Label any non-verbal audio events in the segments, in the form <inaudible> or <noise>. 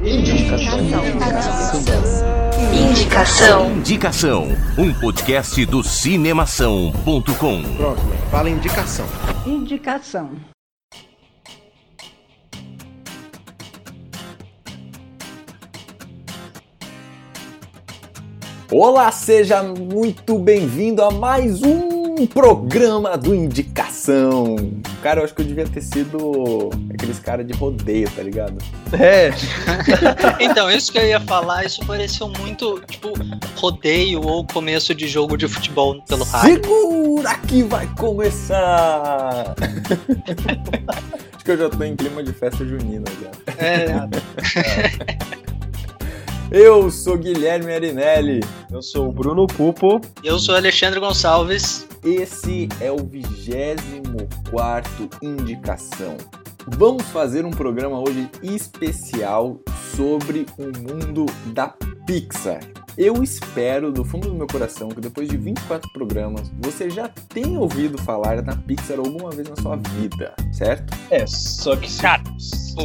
Indicação. Indicação. Indicação. Um podcast do cinemação.com. Pronto, fala indicação. Indicação. Olá, seja muito bem-vindo a mais um programa do Indicação. Cara, eu acho que eu devia ter sido aqueles caras de rodeio, tá ligado? É. <laughs> então, isso que eu ia falar, isso pareceu muito, tipo, rodeio ou começo de jogo de futebol pelo rádio. Segura que vai começar! <laughs> acho que eu já tô em clima de festa junina já. É. Eu sou Guilherme Arinelli. Eu sou o Bruno Pupo. Eu sou Alexandre Gonçalves. Esse é o 24 Indicação. Vamos fazer um programa hoje especial sobre o mundo da Pixar. Eu espero do fundo do meu coração que depois de 24 programas você já tenha ouvido falar da Pixar alguma vez na sua vida, certo? É, só que se,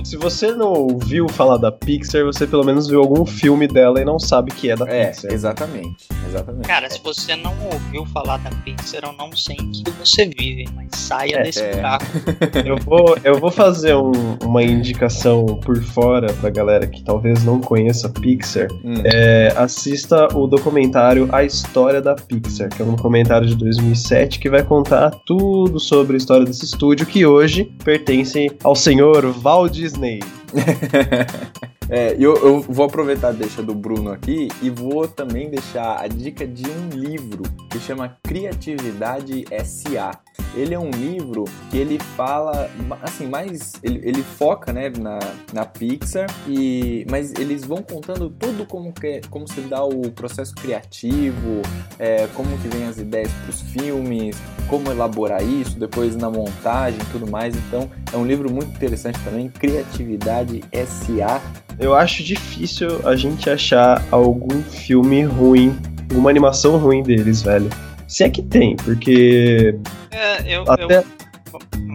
se você não ouviu falar da Pixar, você pelo menos viu algum filme dela e não sabe que é da É, Pixar. exatamente, exatamente. Cara, se você não ouviu falar da Pixar, eu não sei em que você vive, mas saia É, desse é. buraco. <laughs> Eu vou, eu vou fazer um- uma indicação por fora pra galera que talvez não conheça a Pixar. Hum. É, assista o documentário A História da Pixar, que é um documentário de 2007 que vai contar tudo sobre a história desse estúdio que hoje pertence ao senhor Walt Disney. <laughs> É, eu, eu vou aproveitar a deixa do Bruno aqui e vou também deixar a dica de um livro que chama Criatividade S.A. Ele é um livro que ele fala, assim, mais. Ele, ele foca, né, na, na Pixar, e, mas eles vão contando tudo como, que, como se dá o processo criativo, é, como que vem as ideias para os filmes, como elaborar isso, depois na montagem e tudo mais. Então, é um livro muito interessante também, Criatividade S.A. Eu acho difícil a gente achar algum filme ruim, alguma animação ruim deles, velho. Se é que tem, porque. É, eu, Até. eu,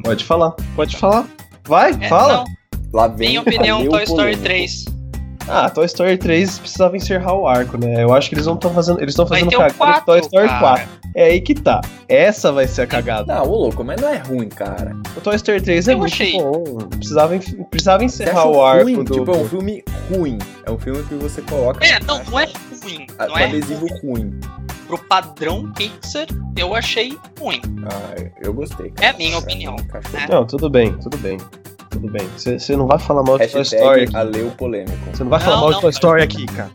Pode falar, pode falar. Vai, é, fala. Não, Lá vem minha opinião, Toy Story polêmico. 3. Ah, Toy Story 3 precisava encerrar o arco, né? Eu acho que eles não estão fazendo. Eles estão fazendo cagada com 4, Toy Story cara. 4. É aí que tá. Essa vai ser a cagada. Não, ô louco, mas não é ruim, cara. O Toy Story 3 é Eu muito achei. bom. Precisava, precisava encerrar o arco ruim? do. Tipo, é um filme ruim. É um filme que você coloca. É, não, não é ruim. a- Não é adesivo ruim. pro padrão Pixar, eu achei ruim. Ah, eu gostei. cara. É a minha opinião. É. bem. Não, tudo bem, tudo bem. Tudo bem. Você não vai falar mal de Toy Story aqui. Aleu polêmico. Você não vai falar Não, mal de não, Toy cara. Story aqui, cara.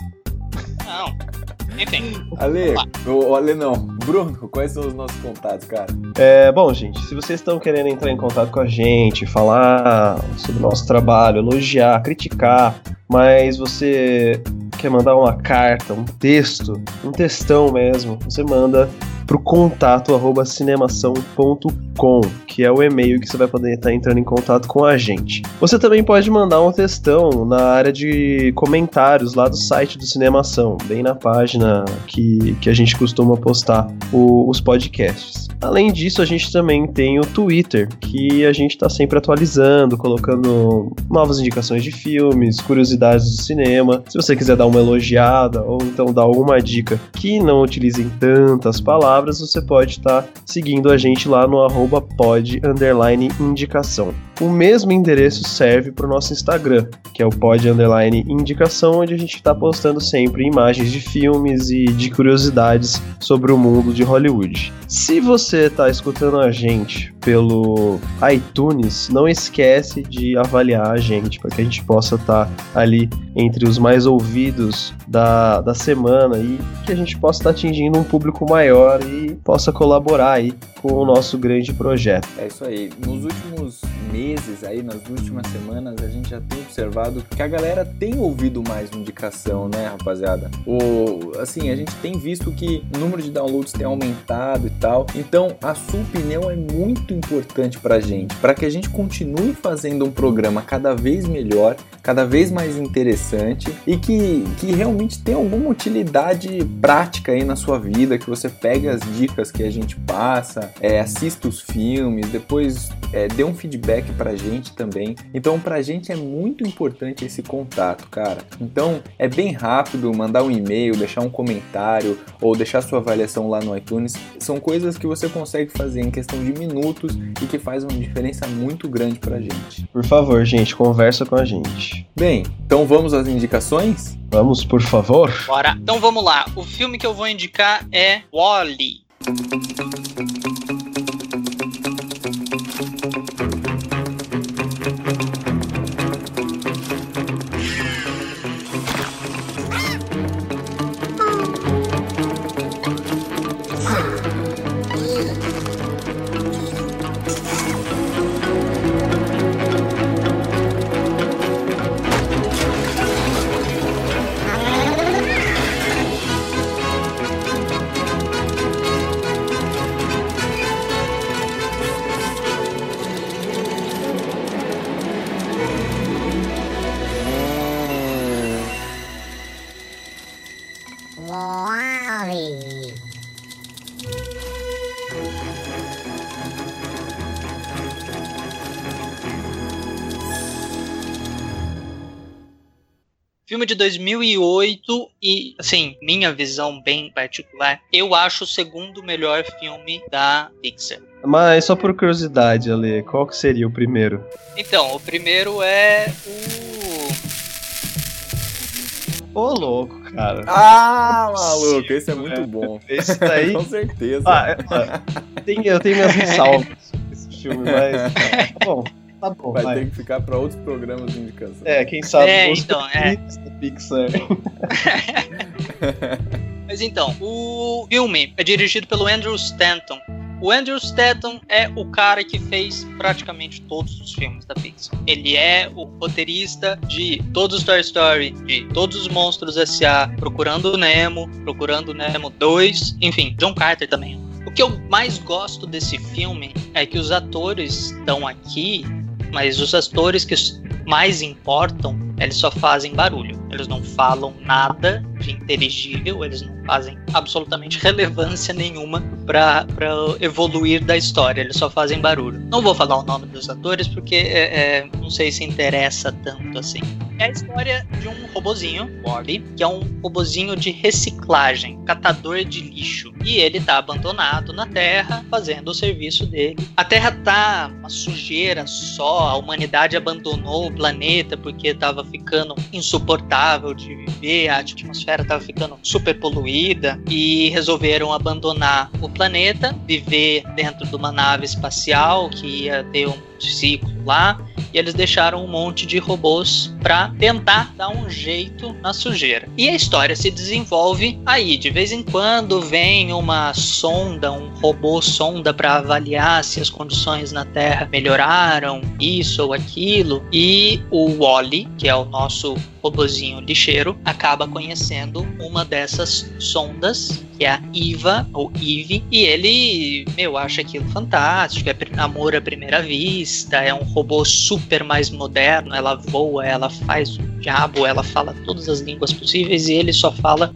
Não. Enfim, Ale, o Ale não. Bruno, quais são os nossos contatos, cara? É, bom, gente, se vocês estão querendo entrar em contato com a gente, falar sobre o nosso trabalho, elogiar, criticar, mas você quer mandar uma carta, um texto, um textão mesmo, você manda pro contato arroba cinemação.com, que é o e-mail que você vai poder estar entrando em contato com a gente. Você também pode mandar um textão na área de comentários lá do site do Cinemação, bem na página que, que a gente costuma postar o- os podcasts. Além disso, a gente também tem o Twitter, que a gente está sempre atualizando, colocando novas indicações de filmes, curiosidades do cinema. Se você quiser dar uma elogiada ou então dar alguma dica que não utilizem tantas palavras, você pode estar seguindo a gente lá no arroba pod indicação. O mesmo endereço serve para o nosso Instagram, que é o pod underline indicação, onde a gente está postando sempre imagens de filmes e de curiosidades sobre o mundo de Hollywood. Se você está escutando a gente pelo iTunes, não esquece de avaliar a gente para que a gente possa estar ali entre os mais ouvidos da, da semana e que a gente possa estar atingindo um público maior e possa colaborar aí com o nosso grande projeto. É isso aí. Nos últimos meses aí, nas últimas semanas, a gente já tem observado que a galera tem ouvido mais indicação, né, rapaziada? O, assim, a gente tem visto que o número de downloads tem aumentado e tal. Então, a sua opinião é muito importante pra gente, para que a gente continue fazendo um programa cada vez melhor, cada vez mais interessante e que, que realmente tenha alguma utilidade prática aí na sua vida, que você pegue as dicas que a gente passa, é, assista os filmes, depois é, dê um feedback pra gente também. Então, pra gente é muito importante esse contato, cara. Então, é bem rápido mandar um e-mail, deixar um comentário ou deixar sua avaliação lá no iTunes. São coisas que você consegue fazer em questão de minutos e que faz uma diferença muito grande pra gente. Por favor, gente, conversa com a gente. Bem, então vamos às indicações? Vamos, por favor? Bora. Então vamos lá. O filme que eu vou indicar é Wally. Filme de 2008 e, assim, minha visão bem particular, eu acho o segundo melhor filme da Pixar. Mas só por curiosidade, Ale, qual que seria o primeiro? Então, o primeiro é o. Ô, louco, cara. Ah, maluco, esse é muito bom. <laughs> Esse daí. Com certeza. Ah, é, tem- eu tenho minhas <laughs> ressalvas sobre esse filme, mas. Tá <laughs> bom, tá bom. Vai vai. ter que ficar para outros programas de indicação. É, quem sabe É, os então, é. da Pixar. <laughs> Mas então, o filme é dirigido pelo Andrew Stanton. O Andrew Stanton é o cara que fez praticamente todos os filmes da Pixar. Ele é o roteirista de todos os Toy Story, de todos os Monstros S.A., Procurando o Nemo, Procurando o Nemo 2, enfim, John Carter também. O que eu mais gosto desse filme é que os atores estão aqui, mas os atores que mais importam, eles só fazem barulho. Eles não falam nada de inteligível, eles não fazem absolutamente <laughs> relevância nenhuma para evoluir da história, eles só fazem barulho. Não vou falar o nome dos atores porque é, é, não sei se interessa tanto assim. É a história de um robozinho, Wally, que é um robozinho de reciclagem, catador de lixo. E ele tá abandonado na Terra, fazendo o serviço dele. A Terra tá uma sujeira só, a humanidade abandonou o planeta porque tava ficando insuportável de viver, a atmosfera tava ficando super poluída e resolveram abandonar o planeta, viver dentro de uma nave espacial que ia ter um ciclo lá e eles deixaram um monte de robôs para tentar dar um jeito na sujeira. E a história se desenvolve aí, de vez em quando vem uma sonda, um robô sonda para avaliar se as condições na Terra melhoraram, isso ou aquilo, e o Wally, que é o nosso robozinho lixeiro, acaba conhecendo uma dessas sondas, que é a Iva, ou Eve, e ele, meu, acha aquilo fantástico, é amor à primeira vista, é um robô super mais moderno, ela voa, ela faz o diabo, ela fala todas as línguas possíveis e ele só fala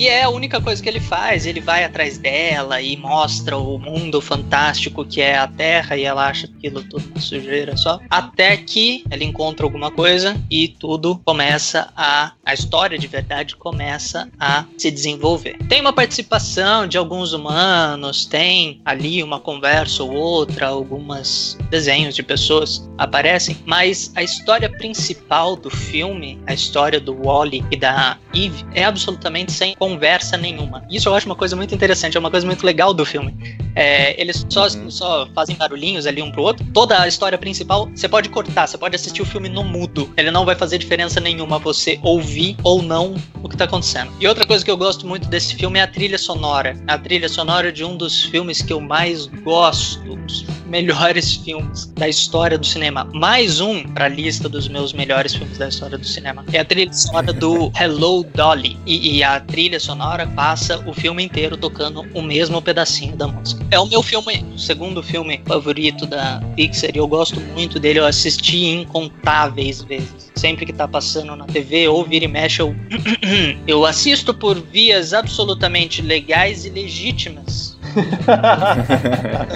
e é a única coisa que ele faz, ele vai atrás dela e mostra o mundo fantástico que é a Terra e ela acha aquilo tudo sujeira só. Até que ela encontra alguma coisa e tudo começa a. A história de verdade começa a se desenvolver. Tem uma participação de alguns humanos, tem ali uma conversa ou outra, algumas desenhos de pessoas aparecem, mas a história principal do filme, a história do Wally e da Eve, é absolutamente sem conversa nenhuma. Isso eu acho uma coisa muito interessante, é uma coisa muito legal do filme. É, eles só, Uhum. só fazem barulhinhos ali um pro outro. Toda a história principal, você pode cortar, você pode assistir o filme no mudo. Ele não vai fazer diferença nenhuma você ouvir ou não o que tá acontecendo. E outra coisa que eu gosto muito desse filme é a trilha sonora. A trilha sonora de um dos filmes que eu mais gosto, um dos melhores filmes da história do cinema. Mais um pra lista dos meus melhores filmes da história do cinema. É a trilha sonora do <laughs> Hello Dolly. E, e a trilha sonora passa o filme inteiro tocando o mesmo pedacinho da música. É o meu filme, o segundo filme favorito da Pixar e eu gosto muito dele. Eu assisti incontáveis vezes. Sempre que tá passando na TV ou vira e mexe, eu, <clears throat> eu assisto por vias absolutamente legais e legítimas.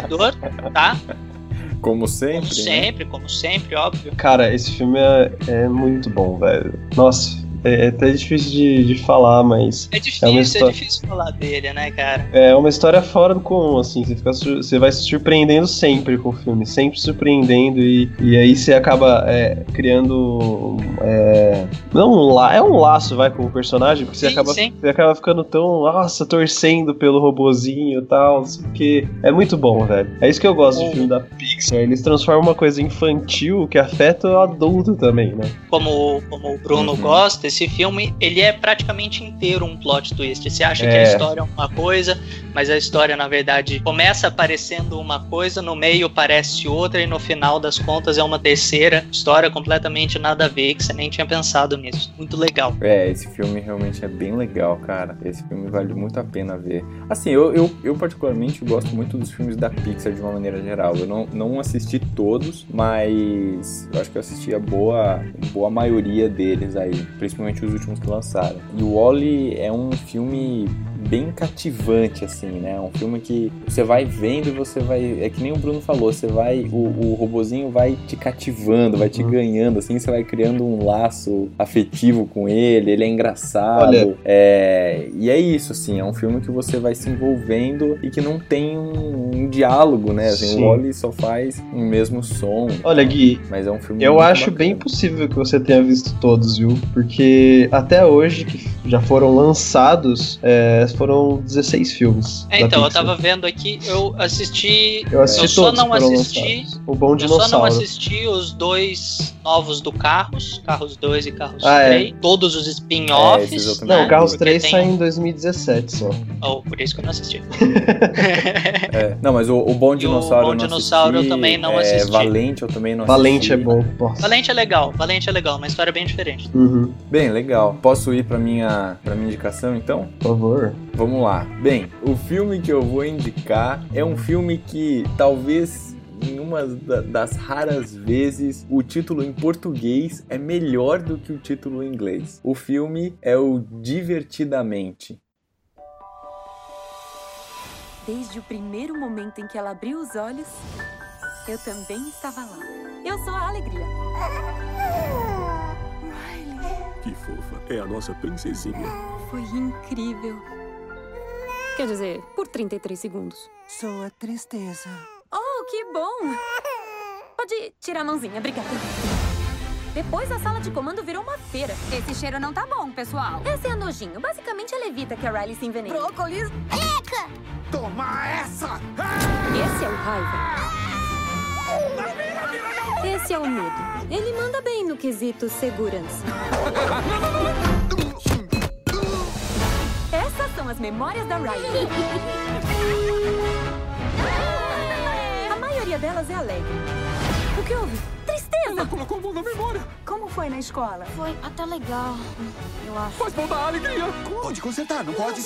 Dor, tá? Como sempre. Como né? sempre, como sempre, óbvio. Cara, esse filme é, é muito bom, velho. Nossa, é, é até difícil de, de falar, mas É É uma difícil, é, história- difícil falar dele, né, cara? é uma história fora do comum, assim. Você, fica você vai se surpreendendo sempre com o filme, sempre surpreendendo, e, e aí você acaba é, criando. É, não um la, é um laço, vai, com o personagem, porque você, Sim, acaba, sim. você acaba ficando tão, nossa, torcendo pelo robozinho e tal, não sei o que. É muito bom, velho. É isso que eu gosto O- de filme da Pixar. Eles transformam uma coisa infantil que afeta o adulto também, né? Como, como o Bruno Uhum. gosta, esse filme ele é praticamente inteiro um plot twist. Você acha que É. a história é uma coisa, mas a história, na verdade, começa aparecendo uma coisa, no meio parece outra, e no final das contas é uma terceira história completamente nada a ver, que você nem tinha pensado nisso. Muito legal. É, esse filme realmente é bem legal, cara. Esse filme vale muito a pena ver. Assim, eu, eu, eu particularmente gosto muito dos filmes da Pixar de uma maneira geral. Eu não, não assisti todos, mas eu acho que eu assisti a boa, boa maioria deles aí, principalmente os últimos que lançaram. E o Wall-E é um filme bem cativante, assim, né? Um filme que você vai vendo e você vai. É que nem o Bruno falou, você vai. O, o robozinho vai te cativando, vai te Uhum. ganhando, assim, você vai criando um laço afetivo com ele, ele é engraçado. Olha- É, e é isso, assim, é um filme que você vai se envolvendo e que não tem um, um diálogo, né? Assim, Sim. o Wally só faz o mesmo som. Olha, Gui, Mas é um filme Eu acho bacana. bem possível que você tenha visto todos, viu? Porque até hoje, que já foram lançados, é, foram 16 filmes. É, então, eu Pixar. tava vendo aqui, eu assisti. Eu assisti eu só não assisti. lançados. O Bom Eu só não assisti os dois novos do Carros, Carros 2 e Carros Ah, é. 3, todos os É, spin-offs. eu Não, né? o Carros Porque 3 tem- sai em 2017 só. Oh, por isso que eu não assisti. <laughs> É, não, mas o, o Bom E o Dinossauro Bom eu não Dinossauro eu assisti, também não é, assisti. Valente eu também não Valente é assisti. bom. Nossa. Valente é legal, Valente é legal, uma história bem diferente. Uhum, Bem, legal. Posso ir pra minha, pra minha indicação, então? por favor. Vamos lá. Bem, o filme que eu vou indicar é um filme que talvez em uma da- das raras vezes o título em português é melhor do que o título em inglês. O filme é o Divertidamente. Desde o primeiro momento em que ela abriu os olhos, eu também estava lá. Eu sou a alegria. Riley, Que fofa. É a nossa princesinha. foi incrível. Quer dizer, por 33 segundos. Sou a tristeza. Oh, que bom! Pode tirar a mãozinha, obrigada. Depois a sala de comando virou uma feira. Esse cheiro não tá bom, pessoal. Essa é a nojinho. Basicamente, ela evita que a Riley se envenene. Brócolis. Toma essa! Esse é o raiva. Esse é o medo. Ele manda bem no quesito segurança. Essas são as memórias da Riley. A maioria delas é alegre. O que houve? Ela colocou a mão na memória! Como foi na escola? Foi até legal, eu acho. Faz mal da alegria! Pode consertar, não pode?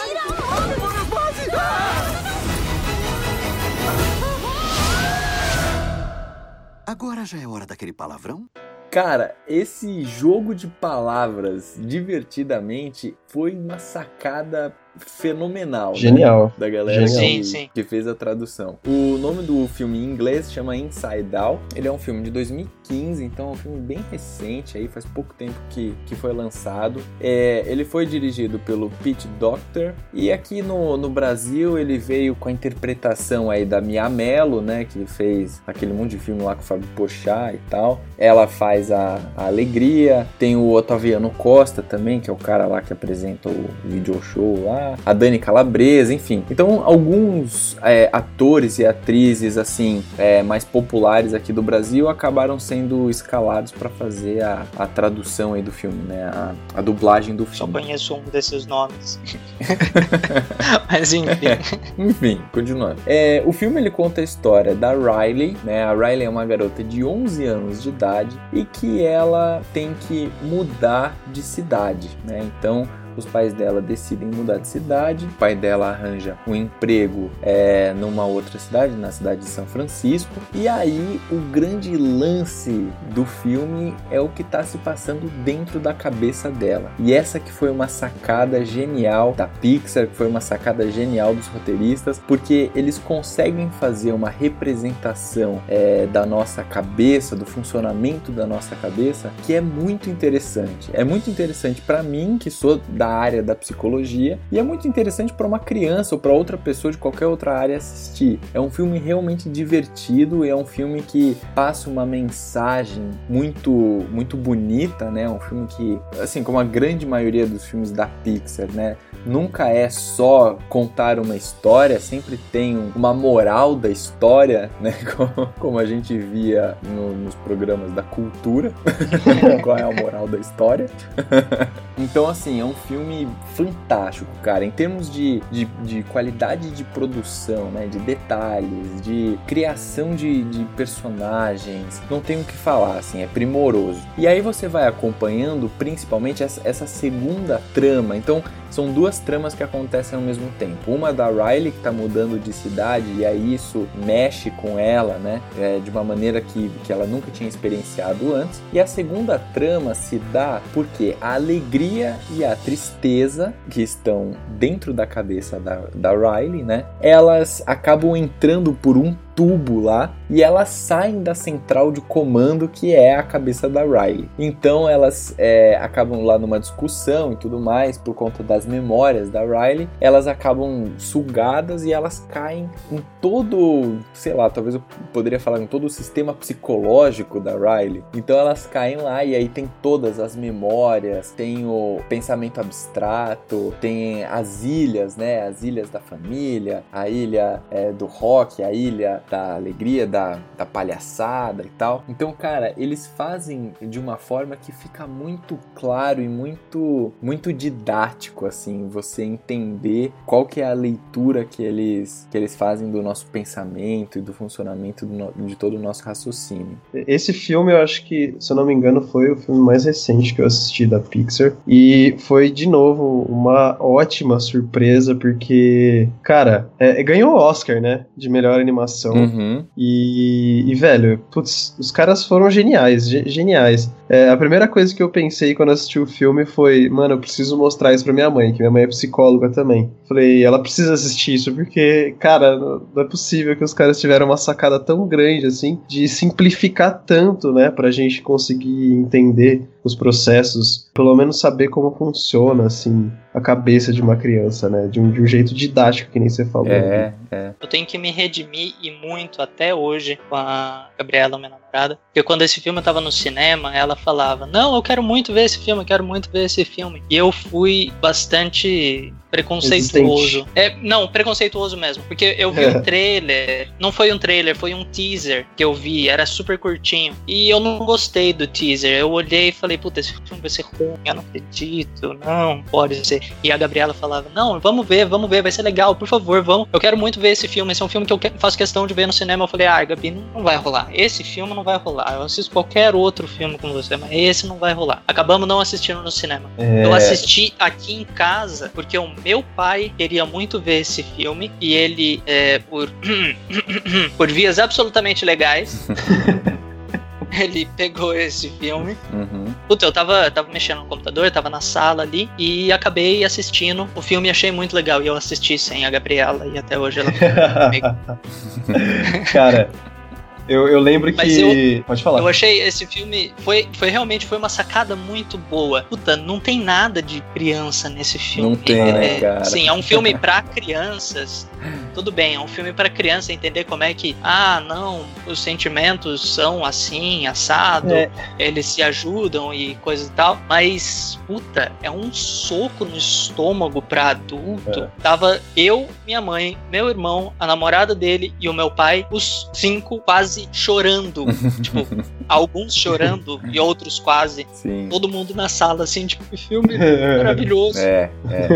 Agora já é hora daquele palavrão? Cara, esse jogo de palavras divertidamente foi uma sacada fenomenal. né? Genial. da galera Genial. que, Sim, sim. que fez a tradução. O nome do filme em inglês chama Inside Out. Ele é um filme de 2015, então é um filme bem recente, aí faz pouco tempo que, que foi lançado. É, ele foi dirigido pelo Pete Doctor e aqui no, no Brasil ele veio com a interpretação aí da Mia Mello, né, que fez aquele monte de filme lá com o Fábio Pochá e tal. Ela faz a, a Alegria, tem o Otaviano Costa também, que é o cara lá que apresenta o video show lá, a Dani Calabresa, enfim. Então, alguns é, atores e atrizes, assim, é, mais populares aqui do Brasil acabaram sendo escalados para fazer a, a tradução aí do filme, né? A, a dublagem do Só filme. conheço um desses nomes. <laughs> <laughs> Mas enfim. <laughs> Enfim, continuando. É, o filme ele conta a história da Riley, né? A Riley é uma garota de 11 anos de idade e que ela tem que mudar de cidade, né? Então, os pais dela decidem mudar de cidade, o pai dela arranja um emprego é, numa outra cidade, na cidade de São Francisco, e aí o grande lance do filme é o que está se passando dentro da cabeça dela. E essa que foi uma sacada genial da Pixar, que foi uma sacada genial dos roteiristas, porque eles conseguem fazer uma representação é, da nossa cabeça, do funcionamento da nossa cabeça, que é muito interessante. É muito interessante para mim, que sou da área da psicologia, e é muito interessante para uma criança ou para outra pessoa de qualquer outra área assistir. É um filme realmente divertido, é um filme que passa uma mensagem muito muito bonita, né? Um filme que, assim, como a grande maioria dos filmes da Pixar, né? Nunca é só contar uma história, sempre tem uma moral da história, <laughs> né? Como, como a gente via no, nos programas da cultura. <laughs> Qual é a moral da história? <laughs> então, assim, é um filme fantástico, cara. Em termos de, de, de qualidade de produção, né? De detalhes, de criação de, de personagens, não tem o que falar, assim, é primoroso. E aí você vai acompanhando principalmente essa, essa segunda trama. Então, são duas tramas que acontecem ao mesmo tempo. Uma da Riley que está mudando de cidade e aí isso mexe com ela, né? É, de uma maneira que, que ela nunca tinha experienciado antes. E a segunda trama se dá porque a alegria e a tristeza que estão dentro da cabeça da, da Riley, né? Elas acabam entrando por um tubo lá e elas saem da central de comando que é a cabeça da Riley. Então elas é, acabam lá numa discussão e tudo mais por conta das memórias da Riley. Elas acabam sugadas e elas caem em todo, sei lá, talvez eu poderia falar em todo o sistema psicológico da Riley. Então elas caem lá e aí tem todas as memórias, tem o pensamento abstrato, tem as ilhas, né? As ilhas da família, a ilha é, do rock, a ilha da alegria, da, da palhaçada e tal. Então, cara, eles fazem de uma forma que fica muito claro e muito, muito didático, assim, você entender qual que é a leitura que eles, que eles fazem do nosso pensamento e do funcionamento do, de todo o nosso raciocínio. Esse filme, eu acho que, se eu não me engano, foi o filme mais recente que eu assisti da Pixar. E foi, de novo, uma ótima surpresa, porque, cara, é, ganhou o Oscar, né? De melhor animação. Uhum. E, e, velho, putz, os caras foram geniais, ge geniais. É, a primeira coisa que eu pensei quando assisti o filme foi, mano, eu preciso mostrar isso pra minha mãe, que minha mãe é psicóloga também. Falei, ela precisa assistir isso, porque, cara, não é possível que os caras tiveram uma sacada tão grande, assim, de simplificar tanto, né, pra gente conseguir entender os processos, pelo menos saber como funciona, assim, a cabeça de uma criança, né? De um, de um jeito didático, que nem você falou. É, é. Eu tenho que me redimir e muito até hoje com a Gabriela, minha namorada. Porque quando esse filme tava no cinema, ela falava: Não, eu quero muito ver esse filme, eu quero muito ver esse filme. E eu fui bastante preconceituoso. É, não, preconceituoso mesmo. Porque eu vi <laughs> um trailer. Não foi um trailer, foi um teaser que eu vi. Era super curtinho. E eu não gostei do teaser. Eu olhei e falei, puta, esse filme vai ser ruim, eu não acredito. Não, pode ser. E a Gabriela falava, não, vamos ver, vamos ver, vai ser legal, por favor, vamos. Eu quero muito ver esse filme. Esse é um filme que eu faço questão de ver no cinema. Eu falei, ah, Gabi, não vai rolar. Esse filme não vai rolar. Eu assisto qualquer outro filme com você, mas esse não vai rolar. Acabamos não assistindo no cinema. É... Eu assisti aqui em casa, porque o meu pai queria muito ver esse filme e ele, é, por, <coughs> por vias absolutamente legais, <laughs> ele pegou esse filme. Uhum. Puta, eu tava, tava mexendo no computador, tava na sala ali e acabei assistindo o filme e achei muito legal. E eu assisti sem a Gabriela e até hoje ela <laughs> comigo. Cara, eu, eu lembro Mas que. eu- Pode falar. Eu achei esse filme foi, foi realmente foi uma sacada muito boa. Puta, não tem nada de criança nesse filme. Não tem, é, né, cara? Sim, é um filme pra crianças. Tudo bem, é um filme pra criança entender como é que, ah, não, os sentimentos são assim, assado, É. eles se ajudam e coisa e tal. Mas, puta, é um soco no estômago pra adulto. É. Tava eu, minha mãe, meu irmão, a namorada dele e o meu pai, os cinco quase chorando. <laughs> tipo, alguns chorando <laughs> e outros quase. Sim. Todo mundo na sala, assim, tipo, que filme <laughs> maravilhoso. É, é.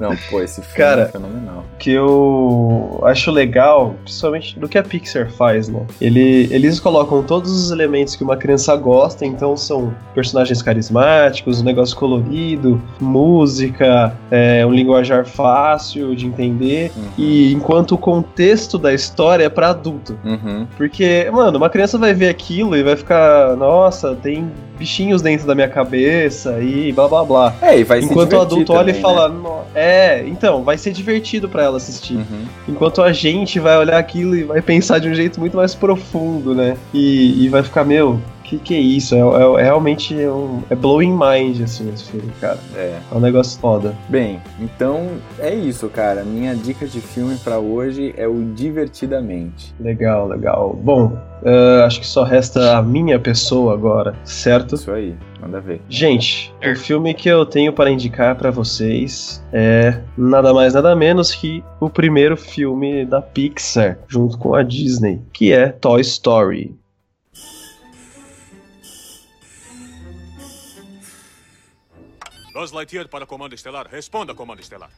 Não, pô, esse filme Cara, é fenomenal. que eu acho legal, principalmente do que a Pixar faz, né? Ele, eles colocam todos os elementos que uma criança gosta, então são personagens carismáticos, um negócio colorido, música, é, um linguajar fácil de entender, Uhum. e enquanto o contexto da história é pra adulto. Uhum. Porque, mano, uma criança vai ver aquilo e vai ficar, nossa, tem bichinhos dentro da minha cabeça e blá blá blá. É, e vai Enquanto o adulto olha também, e fala, "No- é, então, vai ser divertido pra ela assistir. Né? Uhum. Enquanto a gente vai olhar aquilo e vai pensar de um jeito muito mais profundo, né? E, e vai ficar, meu, que que é isso? É, é- é realmente um, é blowing mind, assim, esse filme, cara. É. É um negócio foda. Bem, então é isso, cara. Minha dica de filme pra hoje é o Divertidamente. Legal, legal. Bom, ah, acho que só resta a minha pessoa agora, certo? Isso aí, manda ver. Gente, o filme que eu tenho para indicar pra vocês é nada mais nada menos que o primeiro filme da Pixar, junto com a Disney, que é Toy Story. Buzz Lightyear para Comando Estelar. Responda, Comando Estelar.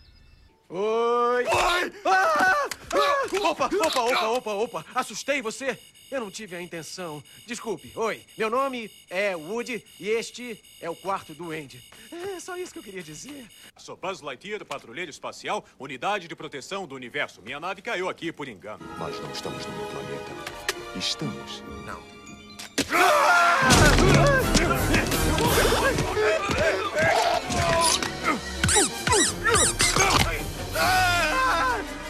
Oi! Oi! Ah! Ah! Opa, opa, opa, opa, opa! Assustei você? Eu não tive a intenção. Desculpe. Oi, meu nome é Woody e este é o quarto do Andy. É só isso que eu queria dizer. Sou Buzz Lightyear, patrulheiro espacial, unidade de proteção do universo. Minha nave caiu aqui por engano. Nós não estamos no meu planeta. Estamos. Não.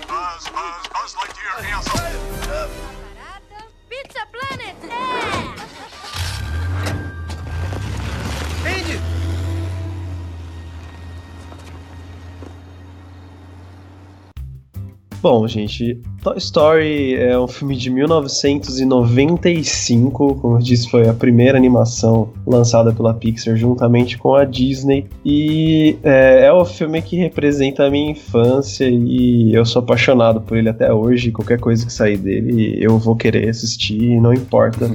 Buzz, Buzz, Buzz Lightyear, hands Bom, gente, Toy Story é um filme de 1995, como eu disse, foi a primeira animação lançada pela Pixar juntamente com a Disney. E é, é o filme que representa a minha infância e eu sou apaixonado por ele até hoje. Qualquer coisa que sair dele, eu vou querer assistir, não importa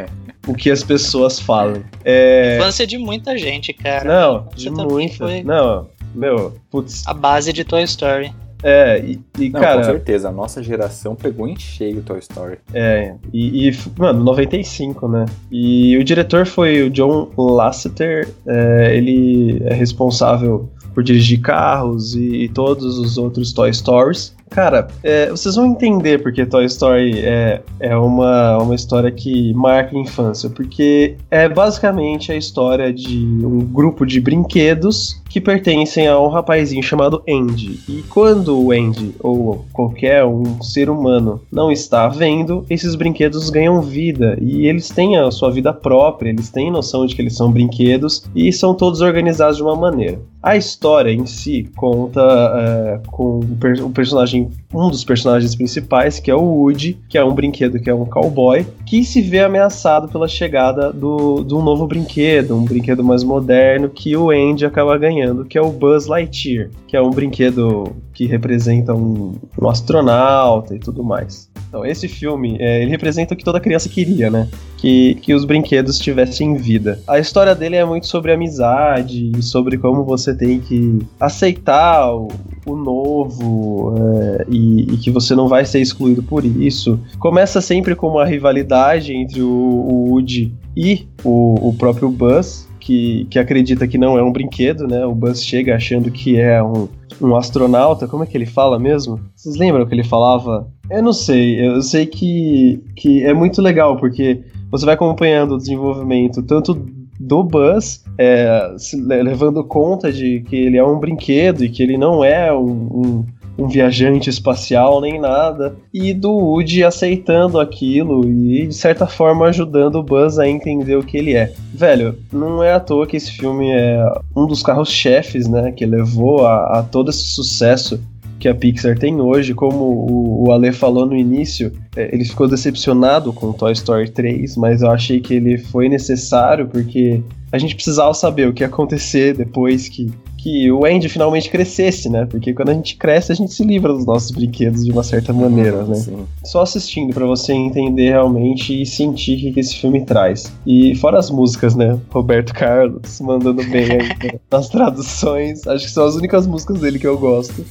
<laughs> o que as pessoas falem. É, Infância de muita gente, cara. não, Você de também muita. foi. Não, meu, putz. A base de Toy Story. É, e, e, Não, cara. com certeza, a nossa geração pegou em cheio Toy Story. É, e, e, mano, 95, né? E o diretor foi o John Lasseter, é, ele é responsável por dirigir carros e, e todos os outros Toy Stories. Cara, é, vocês vão entender porque Toy Story é, é uma, uma história que marca a infância, porque é basicamente a história de um grupo de brinquedos que pertencem a um rapazinho chamado Andy. E quando o Andy, ou qualquer um ser humano, não está vendo, esses brinquedos ganham vida. E eles têm a sua vida própria, eles têm noção de que eles são brinquedos e são todos organizados de uma maneira. A história em si conta é, com o personagem, um dos personagens principais, que é o Woody, que é um brinquedo que é um cowboy, que se vê ameaçado pela chegada do, de um novo brinquedo, um brinquedo mais moderno que o Andy acaba ganhando, que é o Buzz Lightyear, que é um brinquedo que representa um, um astronauta e tudo mais. Então, esse filme, é, ele representa o que toda criança queria, né? Que, que os brinquedos tivessem vida. A história dele é muito sobre amizade e sobre como você tem que aceitar o, o novo é, e, e que você não vai ser excluído por isso. Começa sempre com uma rivalidade entre o, o Woody e o, o próprio Buzz, que, que acredita que não é um brinquedo, né? O Buzz chega achando que é um, um astronauta. Como é que ele fala mesmo? Vocês lembram que ele falava? Eu não sei, eu sei que, que é muito legal, porque você vai acompanhando o desenvolvimento tanto do Buzz, é, levando conta de que ele é um brinquedo e que ele não é um, um, um viajante espacial nem nada, e do Woody aceitando aquilo e de certa forma ajudando o Buzz a entender o que ele é. Velho, não é à toa que esse filme é um dos carros-chefes, né, que levou a, a todo esse sucesso que a Pixar tem hoje, como o, o Ale falou no início, é, ele ficou decepcionado com Toy Story 3, mas eu achei que ele foi necessário porque a gente precisava saber o que ia acontecer depois que, que o Andy finalmente crescesse, né? Porque quando a gente cresce, a gente se livra dos nossos brinquedos de uma certa maneira, né? Sim. Só assistindo pra você entender realmente e sentir o que que esse filme traz. E fora as músicas, né? Roberto Carlos mandando bem aí né? <laughs> nas traduções. Acho que são as únicas músicas dele que eu gosto.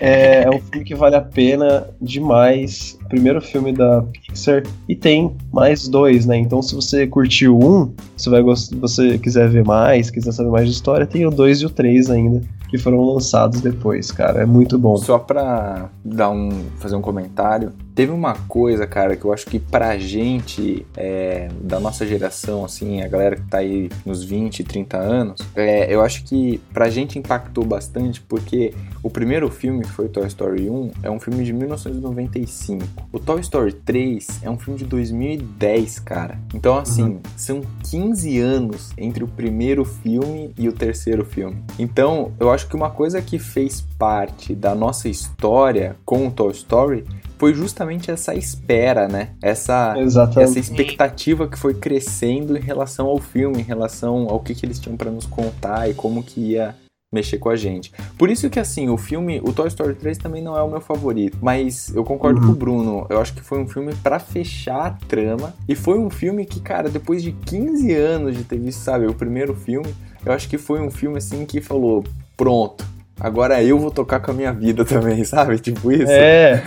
É, é um filme que vale a pena demais. Primeiro filme da Pixar. E tem mais dois, né? Então, se você curtiu um, se vai gost- você quiser ver mais, quiser saber mais de história, tem o dois e o três ainda, que foram lançados depois, cara. É muito bom. Só pra dar um, fazer um comentário, teve uma coisa, cara, que eu acho que pra gente, é, da nossa geração, assim, a galera que tá aí nos 20, 30 anos, é, eu acho que pra gente impactou bastante, porque o primeiro filme, que foi Toy Story 1, é um filme de 1995. O Toy Story 3 é um filme de 2010, cara. Então, assim, são 15 anos entre o primeiro filme e o terceiro filme. Então, eu acho que uma coisa que fez parte da nossa história com o Toy Story foi justamente essa espera, né? Essa, Exatamente. essa expectativa que foi crescendo em relação ao filme, em relação ao que, que eles tinham pra nos contar e como que ia mexer com a gente. Por isso que assim, o filme, o Toy Story 3 também não é o meu favorito, mas eu concordo Uhum. com o Bruno. Eu acho que foi um filme pra fechar a trama e foi um filme que, cara, depois de 15 anos de ter visto, sabe, o primeiro filme, eu acho que foi um filme assim que falou, pronto, agora eu vou tocar com a minha vida também, sabe? <laughs> Tipo isso. É,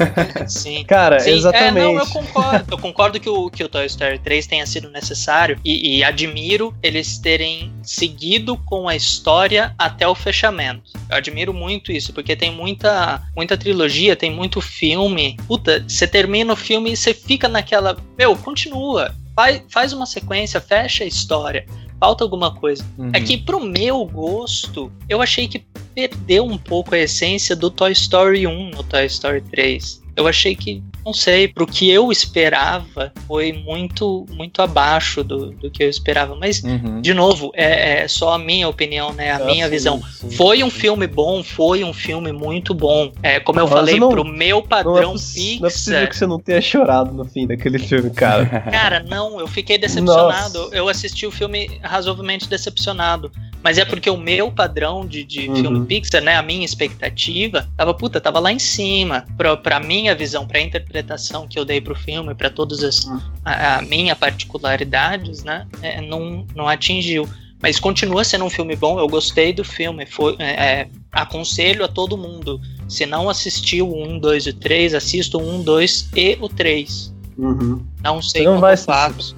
Sim. cara, Sim, exatamente. É, não, eu concordo. Eu concordo que o, que o Toy Story 3 tenha sido necessário e, e admiro eles terem seguido com a história até o fechamento. Eu admiro muito isso, porque tem muita, muita trilogia, tem muito filme. Puta, você termina o filme e você fica naquela. Meu, continua. Faz, faz uma sequência, fecha a história. Falta alguma coisa. Uhum. É que pro meu gosto, eu achei que perdeu um pouco a essência do Toy Story 1 no Toy Story 3. Eu achei que, não sei, pro que eu esperava, foi muito muito abaixo do, do que eu esperava. Mas, Uhum. de novo, é, é só a minha opinião, né? A Ah, minha sim, visão. sim. Foi um filme bom, foi um filme muito bom. É, como eu Mas falei, não- pro meu Não é, padrão poss- não é possível Pixar. que você não tenha chorado no fim daquele filme, cara. <laughs> Cara, não, eu fiquei decepcionado. Nossa. Eu assisti o filme razoavelmente decepcionado. Mas é porque o meu padrão de, de Uhum. filme Pixar, né? A minha expectativa, tava, puta, tava lá em cima. Pra, pra minha visão, pra interpretação que eu dei pro filme, pra todas as Uhum. a, a minha particularidades, né? é, não, não atingiu. Mas continua sendo um filme bom, eu gostei do filme. Foi, é, é, aconselho a todo mundo. Se não assistiu o 1, 2 e 3, assista o 1, 2 e o 3. Uhum. Não sei não como vai faço.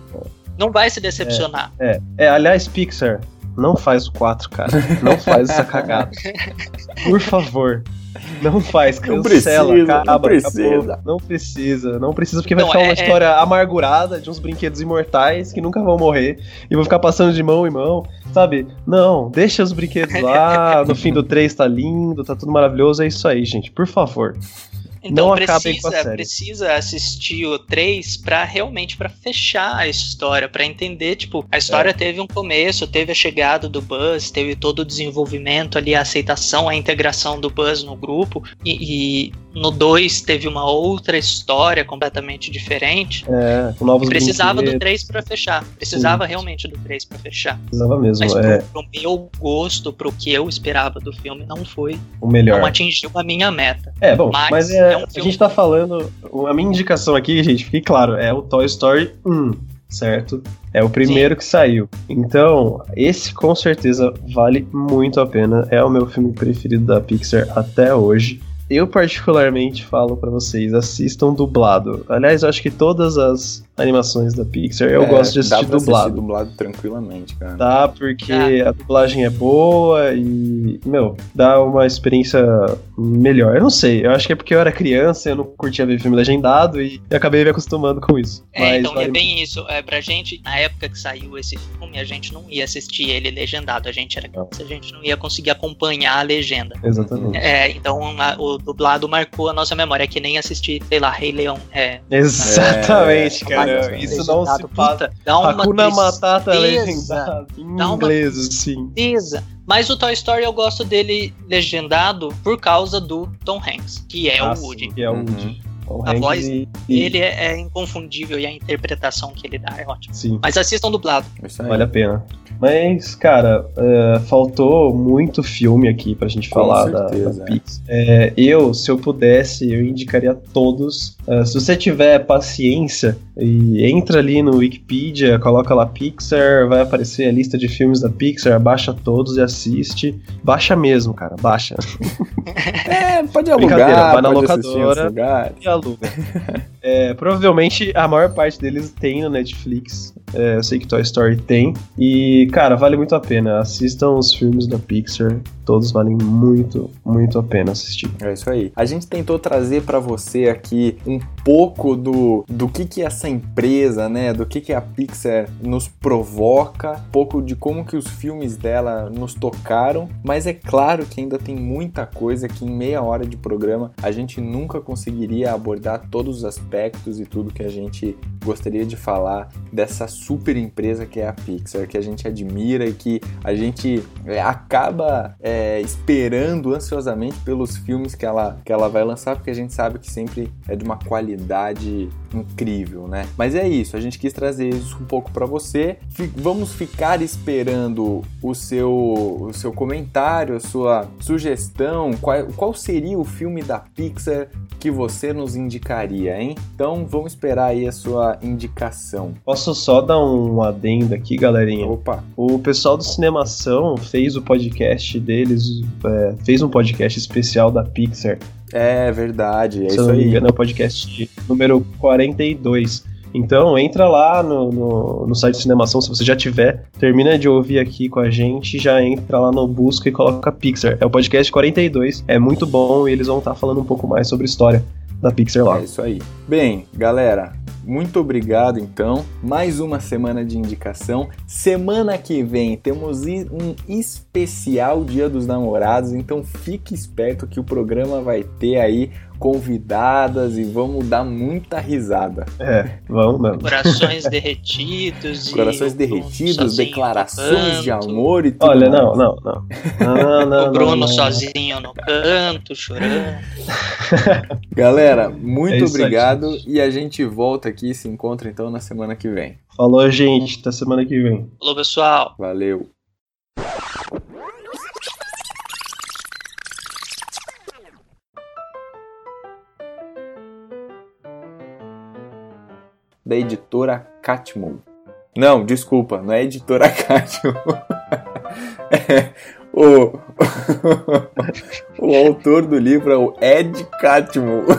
Não vai se decepcionar. É, é, aliás, Pixar, não faz o 4, cara. Não faz essa <laughs> cagada. Por favor. Não faz, Não cancela, precisa, acaba, não precisa. acabou. Não precisa, não precisa, porque vai Não, ficar é- uma é- história amargurada de uns brinquedos imortais que nunca vão morrer e vão ficar passando de mão em mão, sabe? Não, deixa os brinquedos lá, no fim do 3 tá lindo, tá tudo maravilhoso, é isso aí, gente, por favor. Então Não precisa, precisa assistir o 3 para realmente para fechar a história, para entender, tipo, a história É. teve um começo, teve a chegada do Buzz, teve todo o desenvolvimento ali, a aceitação, a integração do Buzz no grupo, e, e no 2 teve uma outra história completamente diferente. É, com novos precisava do brinquedos, 3 para fechar. Precisava realmente do 3 para fechar. precisava mesmo, Mas é pro, pro meu gosto, pro que eu esperava do filme, não foi. o melhor. Não atingiu a minha meta. É, bom, Mas mas, é, é um a gente tá falando. A minha indicação aqui, gente, fique claro, é o Toy Story 1, certo? É o primeiro que saiu. Então, esse com certeza vale muito a pena. É o meu filme preferido da Pixar até hoje. Eu, particularmente, falo pra vocês: assistam dublado. Aliás, eu acho que todas as animações da Pixar eu É, gosto de dá assistir pra dublado. assistir dublado tranquilamente, cara. Tá, porque Ah. a dublagem é boa e, meu, dá uma experiência melhor. Eu não sei, eu acho que é porque eu era criança, eu não curtia ver filme legendado e eu acabei me acostumando com isso. É, Mas então vale é bem isso. É, pra gente, na época que saiu esse filme, a gente não ia assistir ele legendado. A gente era criança, a gente não ia conseguir acompanhar a legenda. Exatamente. É, então a- o dublado marcou a nossa memória, é que nem assistir, sei lá, Rei Leão. É, Exatamente, É, cara. Mas, Isso não se passa. puta, Dá uma Hakuna Matata legendado em Dá inglês, tristeza. Mas o Toy Story eu gosto dele legendado por causa do Tom Hanks, que é Ah, o sim, Woody. Que é o Uhum. Woody. Tom A Hanks voz e, e- Ele é, é inconfundível e a interpretação que ele dá é ótima. Sim, Mas assistam dublado. Vale a pena. Mas, cara, é, faltou muito filme aqui pra gente Com falar da, certeza, da é. Pixar. É, eu, se eu pudesse, eu indicaria todos. É, se você tiver paciência, e entra ali no Wikipedia, coloca lá Pixar, vai aparecer a lista de filmes da Pixar, baixa todos e assiste. Baixa mesmo, cara, baixa. <laughs> É, pode alugar, vai na locadora. e aluga. É, provavelmente a maior parte deles tem no Netflix. É, eu sei que Toy Story tem. E, cara, vale muito a pena. Assistam os filmes da Pixar. Todos valem muito, muito a pena assistir. É isso aí. A gente tentou trazer pra você aqui um pouco do, do que que essa empresa, né, do que que a Pixar nos provoca, um pouco de como que os filmes dela nos tocaram, mas é claro que ainda tem muita coisa que em meia hora de programa a gente nunca conseguiria abordar todos os aspectos e tudo que a gente gostaria de falar dessa super empresa que é a Pixar, que a gente admira e que a gente é, acaba é, esperando ansiosamente pelos filmes que ela, que ela vai lançar, porque a gente sabe que sempre é de uma qualidade incrível, né? Mas é isso, a gente quis trazer isso um pouco para você. Fi- vamos ficar esperando o seu, o seu comentário, a sua sugestão, qual, qual seria o filme da Pixar que você nos indicaria, hein? Então vamos esperar aí a sua indicação. Posso só dar um adendo aqui, galerinha? Opa, O pessoal do Cinemação fez o podcast deles, é, fez um podcast especial da Pixar. é verdade, é se isso não me aí. engano, é o podcast número 42. Então entra lá no, no, no site de Cinemação, se você já tiver, termina de ouvir aqui com a gente, já entra lá no busca e coloca Pixar. É o podcast 42, é muito bom e eles vão estar falando um pouco mais sobre a história da Pixar lá. É isso aí. Bem, galera, muito obrigado então. Mais uma semana de indicação. Semana que vem temos um especial Dia dos Namorados, então fique esperto que o programa vai ter aí convidadas e vamos dar muita risada. É, vamos mesmo. Corações derretidos. <laughs> e Corações derretidos, declarações de amor e tudo Olha, mais. não, não, não. Não, não, O Bruno não, não. sozinho no canto, chorando. <laughs> Galera, muito É obrigado e a gente volta aqui e se encontra então na semana que vem. Falou, gente, até semana que vem. Falou, pessoal. Valeu. Da editora Catmull. Não, desculpa, não é editora <laughs> Catmull. É, o, <laughs> o autor do livro é o Ed Catmull. <laughs>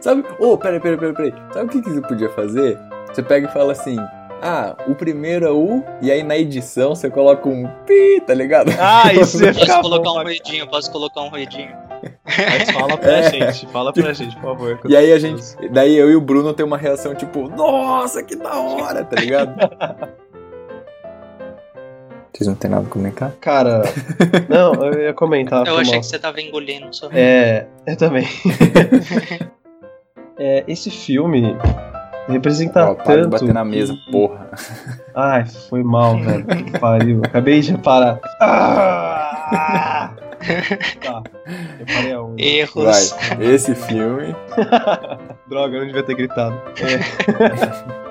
Sabe? Ô, peraí, peraí, peraí, peraí. Sabe o que, que você podia fazer? Você pega e fala assim: Ah, o primeiro é o. E aí na edição você coloca um pi, tá ligado? Ah, <laughs> isso ia Posso colocar um ruidinho, posso colocar um ruidinho. Mas fala pra <laughs> É. gente, fala pra gente, por favor. E aí a gente. Daí eu e o Bruno tem uma reação tipo: Nossa, que da hora, tá ligado? <laughs> Vocês não tem nada a comentar? Cara, não, eu ia comentar. Eu achei mal. que você tava engolindo só. É, eu também. é, esse filme representa Ó, para de tanto. bater na mesa, que- porra. Ai, foi mal, <laughs> velho. Pariu. Acabei de parar. Ah! <laughs> tá, eu parei a um. Erros. Vai, esse filme. <laughs> Droga, eu não devia ter gritado. É.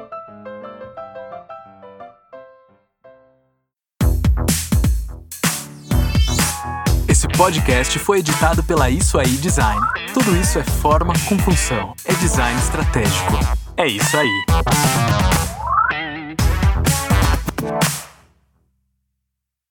Esse podcast foi editado pela Isso Aí Design. Tudo isso é forma com função. É design estratégico. É isso aí.